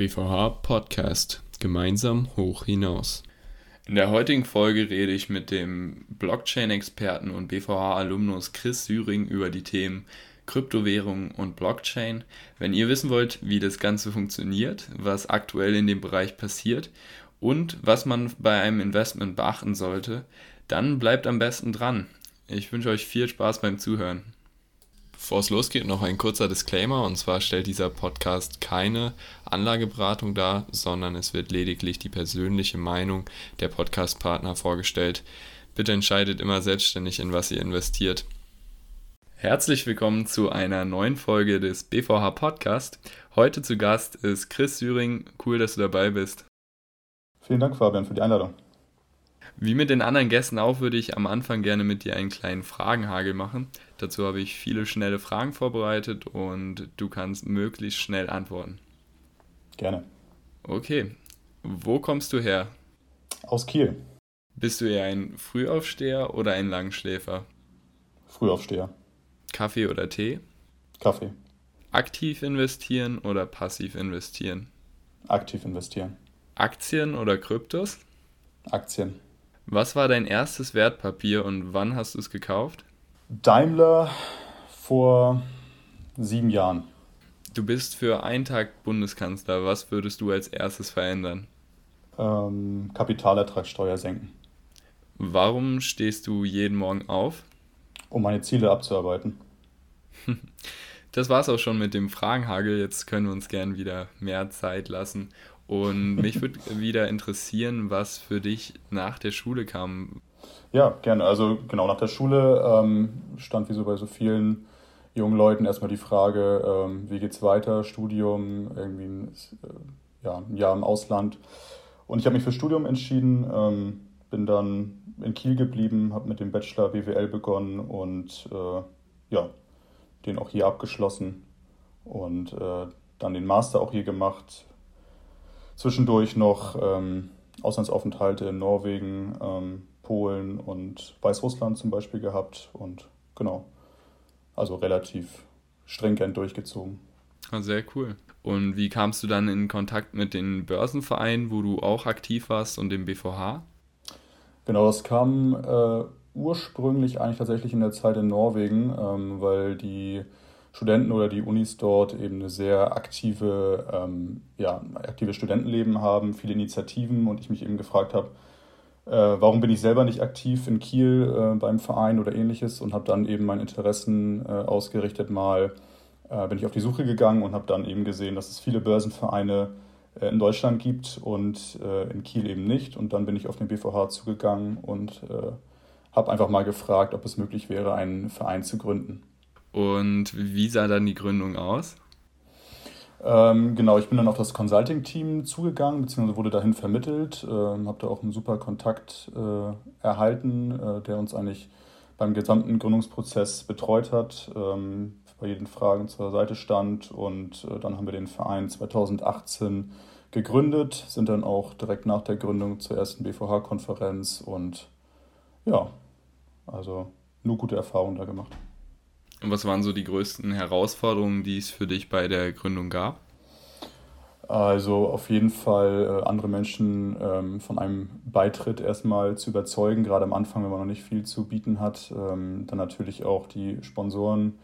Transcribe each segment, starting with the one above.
BVH Podcast Gemeinsam hoch hinaus. In der heutigen Folge rede ich mit dem Blockchain-Experten und BVH-Alumnus Chris Süring über die Themen Kryptowährung und Blockchain. Wenn ihr wissen wollt, wie das Ganze funktioniert, was aktuell in dem Bereich passiert und was man bei einem Investment beachten sollte, dann bleibt am besten dran. Ich wünsche euch viel Spaß beim Zuhören. Bevor es losgeht, noch ein kurzer Disclaimer. Und zwar stellt dieser Podcast keine Anlageberatung dar, sondern es wird lediglich die persönliche Meinung der Podcastpartner vorgestellt. Bitte entscheidet immer selbstständig, in was ihr investiert. Herzlich willkommen zu einer neuen Folge des BVH Podcast. Heute zu Gast ist Chris Süring. Cool, dass du dabei bist. Vielen Dank, Fabian, für die Einladung. Wie mit den anderen Gästen auch, würde ich am Anfang gerne mit dir einen kleinen Fragenhagel machen. Dazu habe ich viele schnelle Fragen vorbereitet und du kannst möglichst schnell antworten. Gerne. Okay. Wo kommst du her? Aus Kiel. Bist du eher ein Frühaufsteher oder ein Langschläfer? Frühaufsteher. Kaffee oder Tee? Kaffee. Aktiv investieren oder passiv investieren? Aktiv investieren. Aktien oder Kryptos? Aktien. Was war dein erstes Wertpapier und wann hast du es gekauft? Daimler vor sieben Jahren. Du bist für einen Tag Bundeskanzler. Was würdest du als erstes verändern? Ähm, Kapitalertragssteuer senken. Warum stehst du jeden Morgen auf? Um meine Ziele abzuarbeiten. Das war's auch schon mit dem Fragenhagel. Jetzt können wir uns gern wieder mehr Zeit lassen. Und mich würde wieder interessieren, was für dich nach der Schule kam. Ja, gerne. Also genau nach der Schule ähm, stand wie so bei so vielen jungen Leuten erstmal die Frage, ähm, wie geht's weiter, Studium, irgendwie ein, äh, ja, ein Jahr im Ausland. Und ich habe mich für Studium entschieden, ähm, bin dann in Kiel geblieben, habe mit dem Bachelor BWL begonnen und äh, ja, den auch hier abgeschlossen und äh, dann den Master auch hier gemacht. Zwischendurch noch ähm, Auslandsaufenthalte in Norwegen, ähm, Polen und Weißrussland zum Beispiel gehabt und genau, also relativ stringent durchgezogen. Ah, sehr cool. Und wie kamst du dann in Kontakt mit den Börsenvereinen, wo du auch aktiv warst und dem BVH? Genau, das kam äh, ursprünglich eigentlich tatsächlich in der Zeit in Norwegen, ähm, weil die Studenten oder die Unis dort eben eine sehr aktive, ähm, ja, aktive Studentenleben haben, viele Initiativen und ich mich eben gefragt habe, äh, warum bin ich selber nicht aktiv in Kiel äh, beim Verein oder ähnliches und habe dann eben meine Interessen äh, ausgerichtet mal, äh, bin ich auf die Suche gegangen und habe dann eben gesehen, dass es viele Börsenvereine äh, in Deutschland gibt und äh, in Kiel eben nicht und dann bin ich auf den BVH zugegangen und habe einfach mal gefragt, ob es möglich wäre, einen Verein zu gründen. Und wie sah dann die Gründung aus? Ähm, genau, ich bin dann auf das Consulting-Team zugegangen, beziehungsweise wurde dahin vermittelt, ähm, habe da auch einen super Kontakt äh, erhalten, äh, der uns eigentlich beim gesamten Gründungsprozess betreut hat, ähm, bei jeden Fragen zur Seite stand und äh, dann haben wir den Verein 2018 gegründet, sind dann auch direkt nach der Gründung zur ersten BVH-Konferenz und ja, also nur gute Erfahrungen da gemacht. Und was waren so die größten Herausforderungen, die es für dich bei der Gründung gab? Also auf jeden Fall äh, andere Menschen ähm, von einem Beitritt erstmal zu überzeugen, gerade am Anfang, wenn man noch nicht viel zu bieten hat. Ähm, dann natürlich auch die Sponsoren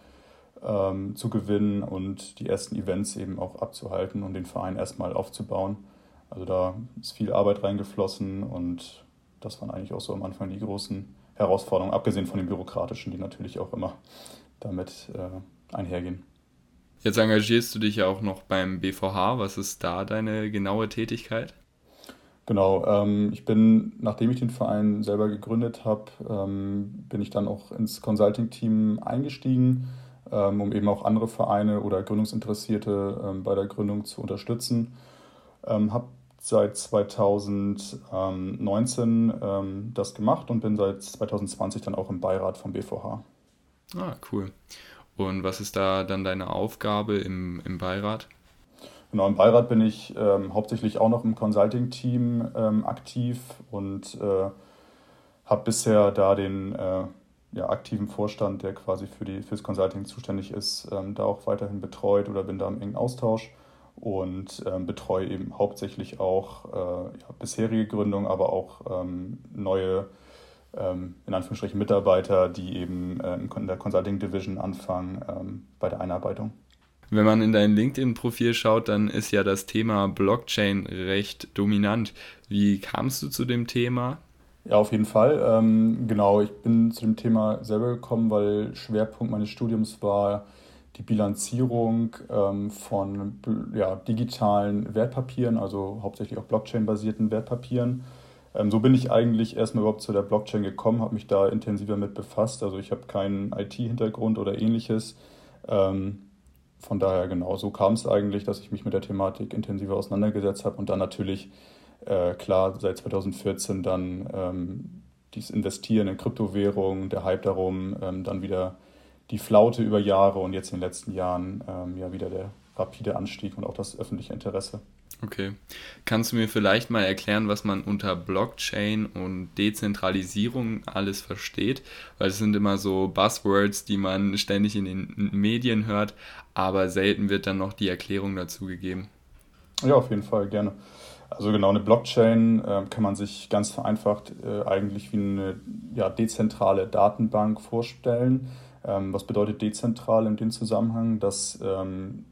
ähm, zu gewinnen und die ersten Events eben auch abzuhalten und den Verein erstmal aufzubauen. Also da ist viel Arbeit reingeflossen und das waren eigentlich auch so am Anfang die großen Herausforderungen, abgesehen von den bürokratischen, die natürlich auch immer damit äh, einhergehen. Jetzt engagierst du dich ja auch noch beim BVH. Was ist da deine genaue Tätigkeit? Genau, ähm, ich bin, nachdem ich den Verein selber gegründet habe, ähm, bin ich dann auch ins Consulting-Team eingestiegen, ähm, um eben auch andere Vereine oder Gründungsinteressierte ähm, bei der Gründung zu unterstützen. Ähm, habe seit 2019 ähm, das gemacht und bin seit 2020 dann auch im Beirat vom BVH. Ah, cool. Und was ist da dann deine Aufgabe im, im Beirat? Genau, im Beirat bin ich ähm, hauptsächlich auch noch im Consulting-Team ähm, aktiv und äh, habe bisher da den äh, ja, aktiven Vorstand, der quasi für die, fürs Consulting zuständig ist, ähm, da auch weiterhin betreut oder bin da im engen Austausch. und ähm, betreue eben hauptsächlich auch äh, ja, bisherige Gründungen, aber auch ähm, neue, ähm, in Anführungsstrichen, Mitarbeiter, die eben äh, in der Consulting Division anfangen ähm, bei der Einarbeitung. Wenn man in dein LinkedIn-Profil schaut, dann ist ja das Thema Blockchain recht dominant. Wie kamst du zu dem Thema? Ja, auf jeden Fall. Ähm, genau, ich bin zu dem Thema selber gekommen, weil Schwerpunkt meines Studiums war die Bilanzierung ähm, von ja, digitalen Wertpapieren, also hauptsächlich auch Blockchain-basierten Wertpapieren. Ähm, so bin ich eigentlich erstmal überhaupt zu der Blockchain gekommen, habe mich da intensiver mit befasst. Also ich habe keinen IT-Hintergrund oder ähnliches. Ähm, von daher genau, so kam es eigentlich, dass ich mich mit der Thematik intensiver auseinandergesetzt habe und dann natürlich äh, klar seit 2014 dann ähm, dieses Investieren in Kryptowährungen, der Hype darum, dann wieder die Flaute über Jahre und jetzt in den letzten Jahren ja wieder der rapide Anstieg und auch das öffentliche Interesse. Okay. Kannst du mir vielleicht mal erklären, was man unter Blockchain und Dezentralisierung alles versteht? Weil es sind immer so Buzzwords, die man ständig in den Medien hört, aber selten wird dann noch die Erklärung dazu gegeben. Ja, auf jeden Fall, gerne. Also genau, eine Blockchain äh, kann man sich ganz vereinfacht äh, eigentlich wie eine ja, dezentrale Datenbank vorstellen. Ähm, was bedeutet dezentral in dem Zusammenhang? Dass, ähm,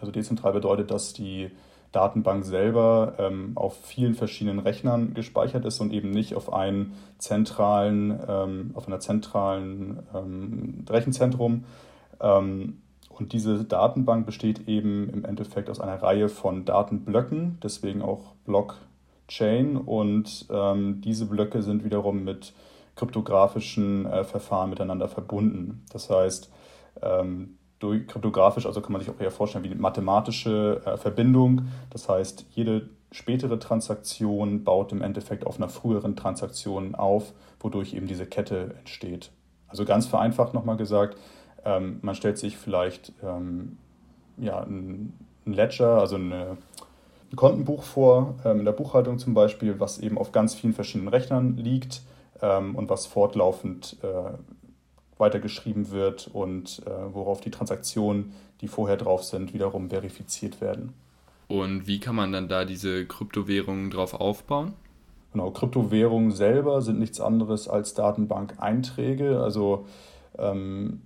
also dezentral bedeutet, dass die Datenbank selber ähm, auf vielen verschiedenen Rechnern gespeichert ist und eben nicht auf einem zentralen, ähm, auf einer zentralen ähm, Rechenzentrum. Ähm, und diese Datenbank besteht eben im Endeffekt aus einer Reihe von Datenblöcken, deswegen auch Blockchain. Und ähm, diese Blöcke sind wiederum mit kryptografischen äh, Verfahren miteinander verbunden. Das heißt, ähm, kryptografisch, also kann man sich auch eher vorstellen wie eine mathematische äh, Verbindung. Das heißt, jede spätere Transaktion baut im Endeffekt auf einer früheren Transaktion auf, wodurch eben diese Kette entsteht. Also ganz vereinfacht nochmal gesagt, ähm, man stellt sich vielleicht ähm, ja, ein, Ledger, also eine, ein Kontenbuch vor, ähm, in der Buchhaltung zum Beispiel, was eben auf ganz vielen verschiedenen Rechnern liegt ähm, und was fortlaufend äh, weitergeschrieben wird und äh, worauf die Transaktionen, die vorher drauf sind, wiederum verifiziert werden. Und wie kann man dann da diese Kryptowährungen drauf aufbauen? Genau, Kryptowährungen selber sind nichts anderes als Datenbank-Einträge. Also ähm,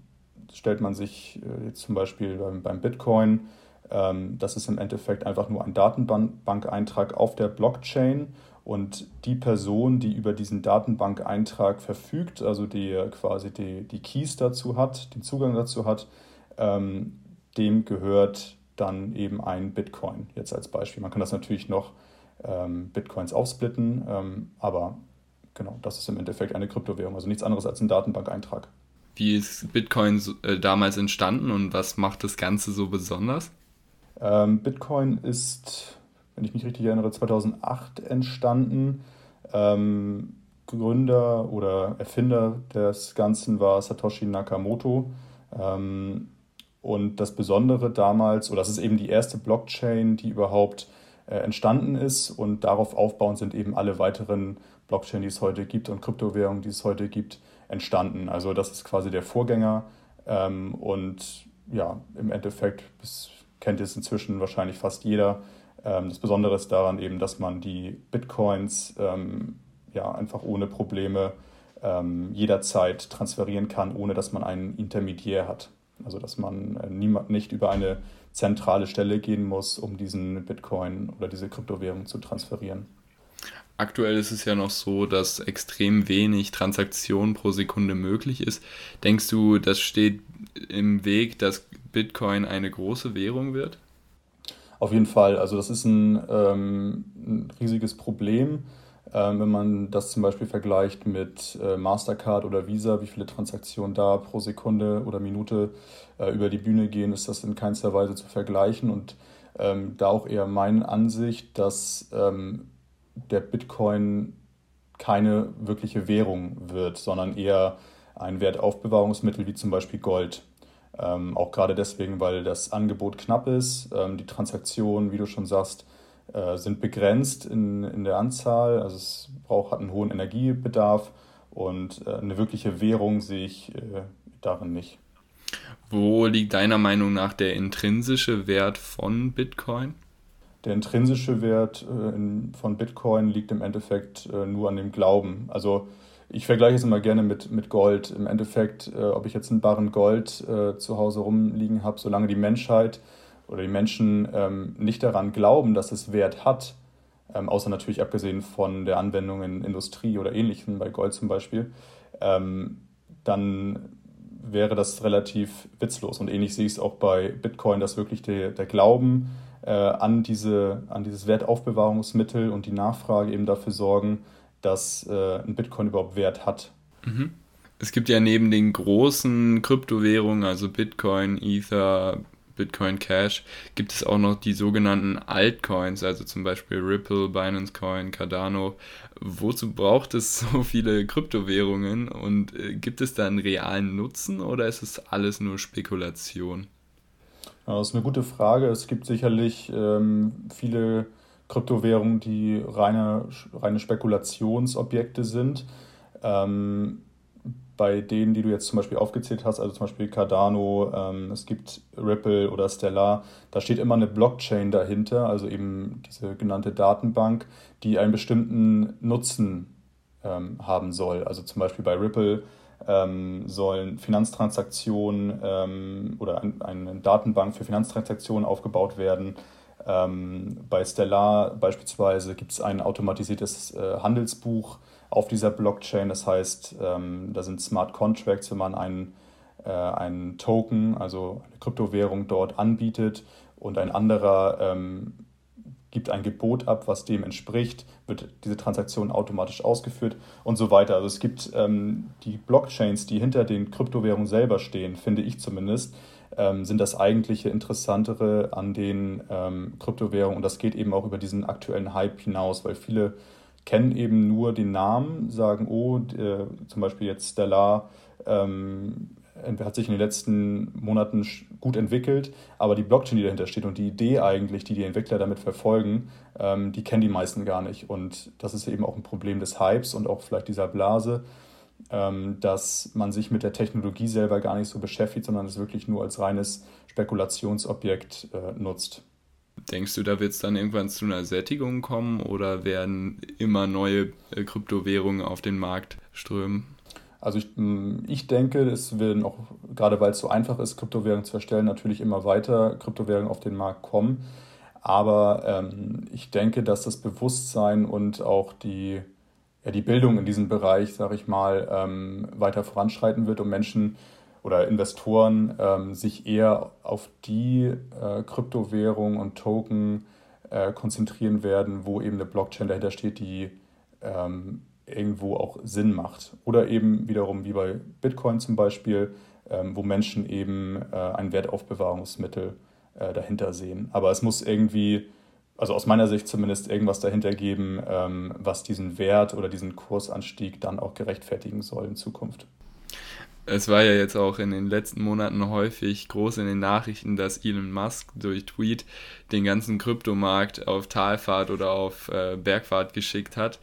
stellt man sich äh, jetzt zum Beispiel beim, beim Bitcoin, ähm, das ist im Endeffekt einfach nur ein Datenbankeintrag auf der Blockchain und die Person, die über diesen Datenbankeintrag verfügt, also die quasi die, die Keys dazu hat, den Zugang dazu hat, ähm, dem gehört dann eben ein Bitcoin, jetzt als Beispiel. Man kann das natürlich noch ähm, Bitcoins aufsplitten, ähm, aber genau, das ist im Endeffekt eine Kryptowährung, also nichts anderes als ein Datenbankeintrag. Wie ist Bitcoin äh, damals entstanden und was macht das Ganze so besonders? Ähm, Bitcoin ist wenn ich mich richtig erinnere, 2008 entstanden. Ähm, Gründer oder Erfinder des Ganzen war Satoshi Nakamoto. Ähm, und das Besondere damals, oder das ist eben die erste Blockchain, die überhaupt äh, entstanden ist. Und darauf aufbauend sind eben alle weiteren Blockchain, die es heute gibt und Kryptowährungen, die es heute gibt, entstanden. Also das ist quasi der Vorgänger. Ähm, und ja, im Endeffekt das kennt es inzwischen wahrscheinlich fast jeder. Ähm, das Besondere ist daran eben, dass man die Bitcoins ähm, ja, einfach ohne Probleme ähm, jederzeit transferieren kann, ohne dass man einen Intermediär hat. Also dass man äh, niemand, nicht über eine zentrale Stelle gehen muss, um diesen Bitcoin oder diese Kryptowährung zu transferieren. Aktuell ist es ja noch so, dass extrem wenig Transaktionen pro Sekunde möglich ist. Denkst du, das steht im Weg, dass Bitcoin eine große Währung wird? Auf jeden Fall. Also das ist ein, ähm, ein riesiges Problem. Ähm, wenn man das zum Beispiel vergleicht mit äh, Mastercard oder Visa, wie viele Transaktionen da pro Sekunde oder Minute äh, über die Bühne gehen, ist das in keinster Weise zu vergleichen. Und ähm, da auch eher meine Ansicht, dass ähm, der Bitcoin keine wirkliche Währung wird, sondern eher ein Wertaufbewahrungsmittel wie zum Beispiel Gold. Ähm, auch gerade deswegen, weil das Angebot knapp ist. Ähm, die Transaktionen, wie du schon sagst, äh, sind begrenzt in, in der Anzahl. Also es braucht, hat einen hohen Energiebedarf und äh, eine wirkliche Währung sehe ich äh, darin nicht. Wo liegt deiner Meinung nach der intrinsische Wert von Bitcoin? Der intrinsische Wert äh, von Bitcoin liegt im Endeffekt äh, nur an dem Glauben. Also ich vergleiche es immer gerne mit, mit Gold. Im Endeffekt, äh, ob ich jetzt einen Barren Gold äh, zu Hause rumliegen habe, solange die Menschheit oder die Menschen ähm, nicht daran glauben, dass es Wert hat, ähm, außer natürlich abgesehen von der Anwendung in Industrie oder Ähnlichem, bei Gold zum Beispiel, ähm, dann wäre das relativ witzlos. Und ähnlich sehe ich es auch bei Bitcoin, dass wirklich der, der Glauben äh, an, diese, an dieses Wertaufbewahrungsmittel und die Nachfrage eben dafür sorgen, dass äh, ein Bitcoin überhaupt Wert hat. Mhm. Es gibt ja neben den großen Kryptowährungen, also Bitcoin, Ether, Bitcoin Cash, gibt es auch noch die sogenannten Altcoins, also zum Beispiel Ripple, Binance Coin, Cardano. Wozu braucht es so viele Kryptowährungen und äh, gibt es da einen realen Nutzen oder ist es alles nur Spekulation? Das ist eine gute Frage. Es gibt sicherlich ähm, viele Kryptowährungen, die reine, reine Spekulationsobjekte sind. Ähm, bei denen, die du jetzt zum Beispiel aufgezählt hast, also zum Beispiel Cardano, ähm, es gibt Ripple oder Stellar, da steht immer eine Blockchain dahinter, also eben diese genannte Datenbank, die einen bestimmten Nutzen ähm, haben soll. Also zum Beispiel bei Ripple ähm, sollen Finanztransaktionen ähm, oder ein, eine Datenbank für Finanztransaktionen aufgebaut werden ähm, bei Stellar beispielsweise gibt es ein automatisiertes äh, Handelsbuch auf dieser Blockchain. Das heißt, ähm, da sind Smart Contracts, wenn man einen, äh, einen Token, also eine Kryptowährung dort anbietet und ein anderer ähm, gibt ein Gebot ab, was dem entspricht, wird diese Transaktion automatisch ausgeführt und so weiter. Also es gibt ähm, die Blockchains, die hinter den Kryptowährungen selber stehen, finde ich zumindest, ähm, sind das eigentliche Interessantere an den ähm, Kryptowährungen. Und das geht eben auch über diesen aktuellen Hype hinaus, weil viele kennen eben nur den Namen, sagen, oh, äh, zum Beispiel jetzt Stellar ähm, hat sich in den letzten Monaten gut entwickelt, aber die Blockchain, die dahinter steht und die Idee eigentlich, die die Entwickler damit verfolgen, ähm, die kennen die meisten gar nicht. Und das ist eben auch ein Problem des Hypes und auch vielleicht dieser Blase, dass man sich mit der Technologie selber gar nicht so beschäftigt, sondern es wirklich nur als reines Spekulationsobjekt äh, nutzt. Denkst du, da wird es dann irgendwann zu einer Sättigung kommen oder werden immer neue äh, Kryptowährungen auf den Markt strömen? Also ich, ich denke, es werden auch, gerade weil es so einfach ist, Kryptowährungen zu erstellen, natürlich immer weiter Kryptowährungen auf den Markt kommen. Aber ähm, ich denke, dass das Bewusstsein und auch die, ja, die Bildung in diesem Bereich, sage ich mal, ähm, weiter voranschreiten wird, um Menschen oder Investoren ähm, sich eher auf die äh, Kryptowährungen und Token äh, konzentrieren werden, wo eben eine Blockchain dahinter steht, die ähm, irgendwo auch Sinn macht. Oder eben wiederum wie bei Bitcoin zum Beispiel, ähm, wo Menschen eben äh, ein Wertaufbewahrungsmittel äh, dahinter sehen. Aber es muss irgendwie also aus meiner Sicht zumindest irgendwas dahinter geben, ähm, was diesen Wert oder diesen Kursanstieg dann auch gerechtfertigen soll in Zukunft. Es war ja jetzt auch in den letzten Monaten häufig groß in den Nachrichten, dass Elon Musk durch Tweet den ganzen Kryptomarkt auf Talfahrt oder auf äh, Bergfahrt geschickt hat.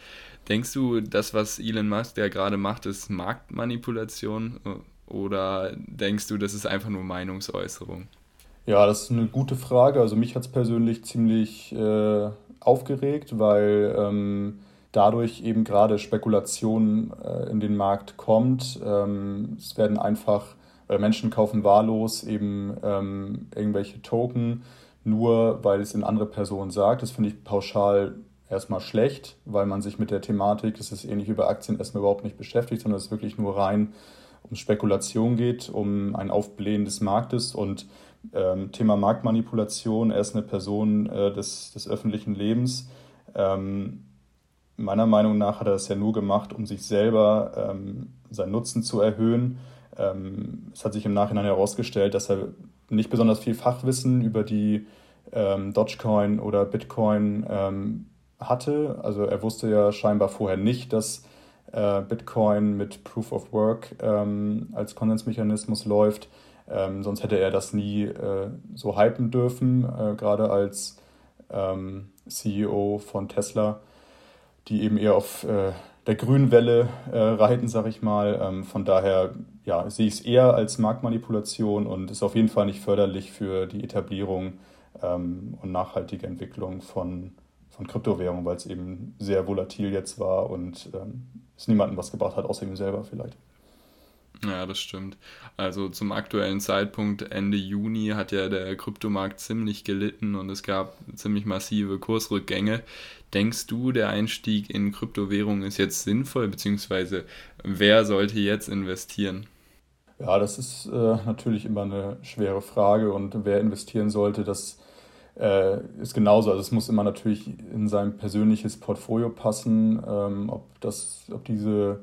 Denkst du, das, was Elon Musk ja gerade macht, ist Marktmanipulation oder denkst du, das ist einfach nur Meinungsäußerung? Ja, das ist eine gute Frage. Also mich hat es persönlich ziemlich äh, aufgeregt, weil ähm, dadurch eben gerade Spekulation äh, in den Markt kommt. Ähm, es werden einfach, äh, Menschen kaufen wahllos eben ähm, irgendwelche Token, nur weil es eine andere Person sagt. Das finde ich pauschal erstmal schlecht, weil man sich mit der Thematik, das ist ähnlich wie bei Aktien, erstmal überhaupt nicht beschäftigt, sondern es wirklich nur rein um Spekulation geht, um ein Aufblähen des Marktes und ähm, Thema Marktmanipulation, er ist eine Person äh, des, des öffentlichen Lebens. Ähm, meiner Meinung nach hat er das ja nur gemacht, um sich selber ähm, seinen Nutzen zu erhöhen. Ähm, es hat sich im Nachhinein herausgestellt, dass er nicht besonders viel Fachwissen über die ähm, Dogecoin oder Bitcoin ähm, hatte. Also er wusste ja scheinbar vorher nicht, dass äh, Bitcoin mit Proof of Work als Konsensmechanismus läuft. Ähm, sonst hätte er das nie äh, so hypen dürfen, äh, gerade als ähm, CEO von Tesla, die eben eher auf äh, der grünen Welle äh, reiten, sag ich mal. Ähm, von daher ja, sehe ich es eher als Marktmanipulation und ist auf jeden Fall nicht förderlich für die Etablierung ähm, und nachhaltige Entwicklung von, von Kryptowährungen, weil es eben sehr volatil jetzt war und ähm, es niemandem was gebracht hat, außer ihm selber vielleicht. Ja, das stimmt. Also zum aktuellen Zeitpunkt, Ende Juni, hat ja der Kryptomarkt ziemlich gelitten und es gab ziemlich massive Kursrückgänge. Denkst du, der Einstieg in Kryptowährungen ist jetzt sinnvoll, beziehungsweise wer sollte jetzt investieren? Ja, das ist äh, natürlich immer eine schwere Frage und wer investieren sollte, das äh, ist genauso. Also es muss immer natürlich in sein persönliches Portfolio passen, ähm, ob, das, ob diese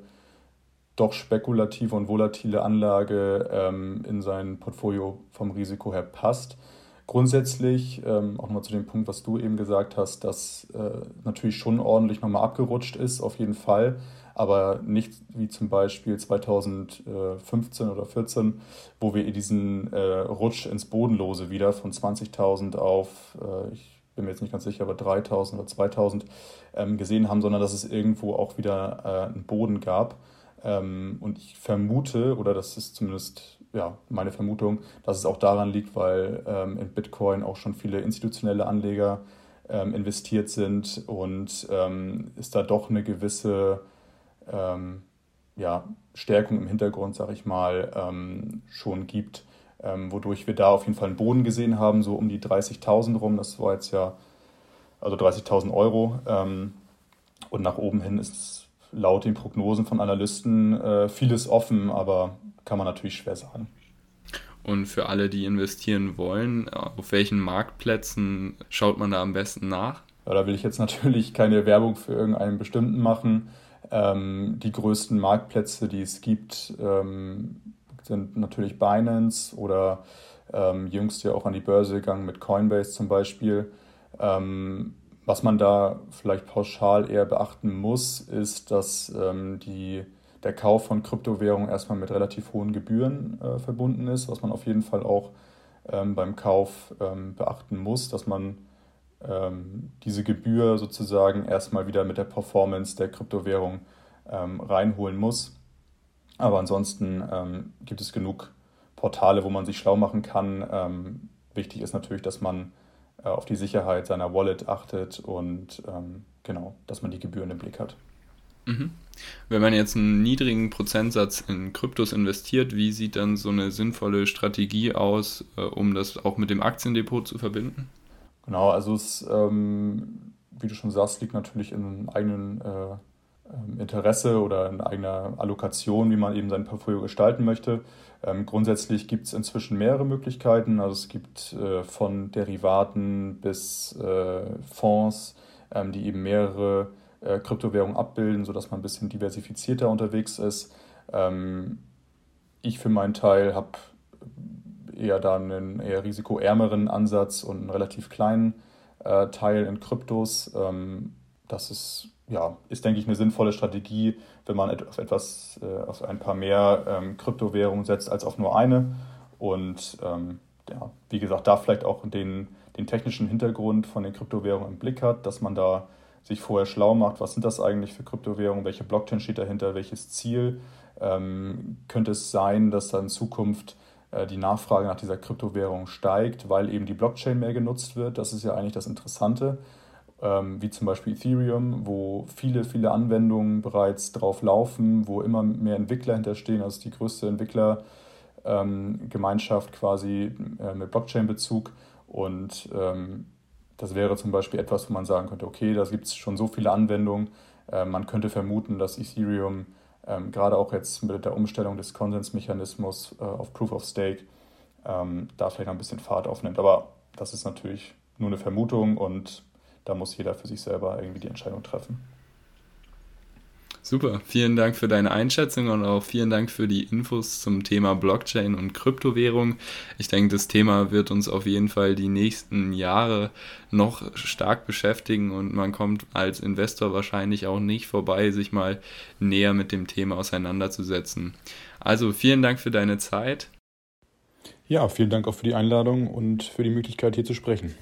doch spekulative und volatile Anlage ähm, in sein Portfolio vom Risiko her passt. Grundsätzlich, ähm, auch nochmal zu dem Punkt, was du eben gesagt hast, dass äh, natürlich schon ordentlich nochmal abgerutscht ist, auf jeden Fall, aber nicht wie zum Beispiel 2015 oder 2014, wo wir diesen äh, Rutsch ins Bodenlose wieder von 20.000 auf, äh, ich bin mir jetzt nicht ganz sicher, aber 3.000 oder 2.000 ähm, gesehen haben, sondern dass es irgendwo auch wieder äh, einen Boden gab. Ähm, und ich vermute, oder das ist zumindest ja, meine Vermutung, dass es auch daran liegt, weil ähm, in Bitcoin auch schon viele institutionelle Anleger ähm, investiert sind und ähm, es da doch eine gewisse ähm, ja, Stärkung im Hintergrund, sag ich mal, ähm, schon gibt, ähm, wodurch wir da auf jeden Fall einen Boden gesehen haben, so um die 30.000 rum. Das war jetzt ja, also 30.000 Euro. und nach oben hin ist es laut den Prognosen von Analysten äh, vieles offen, aber kann man natürlich schwer sagen. Und für alle, die investieren wollen, auf welchen Marktplätzen schaut man da am besten nach? Ja, da will ich jetzt natürlich keine Werbung für irgendeinen bestimmten machen. Ähm, die größten Marktplätze, die es gibt, ähm, sind natürlich Binance oder ähm, jüngst ja auch an die Börse gegangen mit Coinbase zum Beispiel. Ähm, was man da vielleicht pauschal eher beachten muss, ist, dass ähm, die, der Kauf von Kryptowährungen erstmal mit relativ hohen Gebühren äh, verbunden ist, was man auf jeden Fall auch ähm, beim Kauf ähm, beachten muss, dass man ähm, diese Gebühr sozusagen erstmal wieder mit der Performance der Kryptowährung ähm, reinholen muss. Aber ansonsten ähm, gibt es genug Portale, wo man sich schlau machen kann. wichtig ist natürlich, dass man auf die Sicherheit seiner Wallet achtet und ähm, genau, dass man die Gebühren im Blick hat. Mhm. Wenn man jetzt einen niedrigen Prozentsatz in Kryptos investiert, wie sieht dann so eine sinnvolle Strategie aus, äh, um das auch mit dem Aktiendepot zu verbinden? Genau, also es, ähm, wie du schon sagst, liegt natürlich in eigenen äh, ähm, Interesse oder in eigener Allokation, wie man eben sein Portfolio gestalten möchte. Ähm, grundsätzlich gibt es inzwischen mehrere Möglichkeiten. Also es gibt äh, von Derivaten bis äh, Fonds, ähm, die eben mehrere äh, Kryptowährungen abbilden, sodass man ein bisschen diversifizierter unterwegs ist. Ähm, ich für meinen Teil habe eher da einen eher risikoärmeren Ansatz und einen relativ kleinen äh, Teil in Kryptos. Ähm, das ist ja, ist, denke ich, eine sinnvolle Strategie, wenn man auf etwas, äh, auf ein paar mehr ähm, Kryptowährungen setzt als auf nur eine. Und ähm, ja, wie gesagt, da vielleicht auch den, den technischen Hintergrund von den Kryptowährungen im Blick hat, dass man da sich vorher schlau macht, was sind das eigentlich für Kryptowährungen, welche Blockchain steht dahinter, welches Ziel. Ähm, könnte es sein, dass dann in Zukunft äh, die Nachfrage nach dieser Kryptowährung steigt, weil eben die Blockchain mehr genutzt wird? Das ist ja eigentlich das Interessante ähm, wie zum Beispiel Ethereum, wo viele, viele Anwendungen bereits drauf laufen, wo immer mehr Entwickler hinterstehen, also die größte Entwicklergemeinschaft quasi äh, mit Blockchain-Bezug. Und ähm, das wäre zum Beispiel etwas, wo man sagen könnte, okay, da gibt es schon so viele Anwendungen. Äh, man könnte vermuten, dass Ethereum ähm, gerade auch jetzt mit der Umstellung des Konsensmechanismus äh, auf Proof of Stake ähm, da vielleicht ein bisschen Fahrt aufnimmt. Aber das ist natürlich nur eine Vermutung und da muss jeder für sich selber irgendwie die Entscheidung treffen. Super, vielen Dank für deine Einschätzung und auch vielen Dank für die Infos zum Thema Blockchain und Kryptowährung. Ich denke, das Thema wird uns auf jeden Fall die nächsten Jahre noch stark beschäftigen und man kommt als Investor wahrscheinlich auch nicht vorbei, sich mal näher mit dem Thema auseinanderzusetzen. Also vielen Dank für deine Zeit. Ja, vielen Dank auch für die Einladung und für die Möglichkeit hier zu sprechen.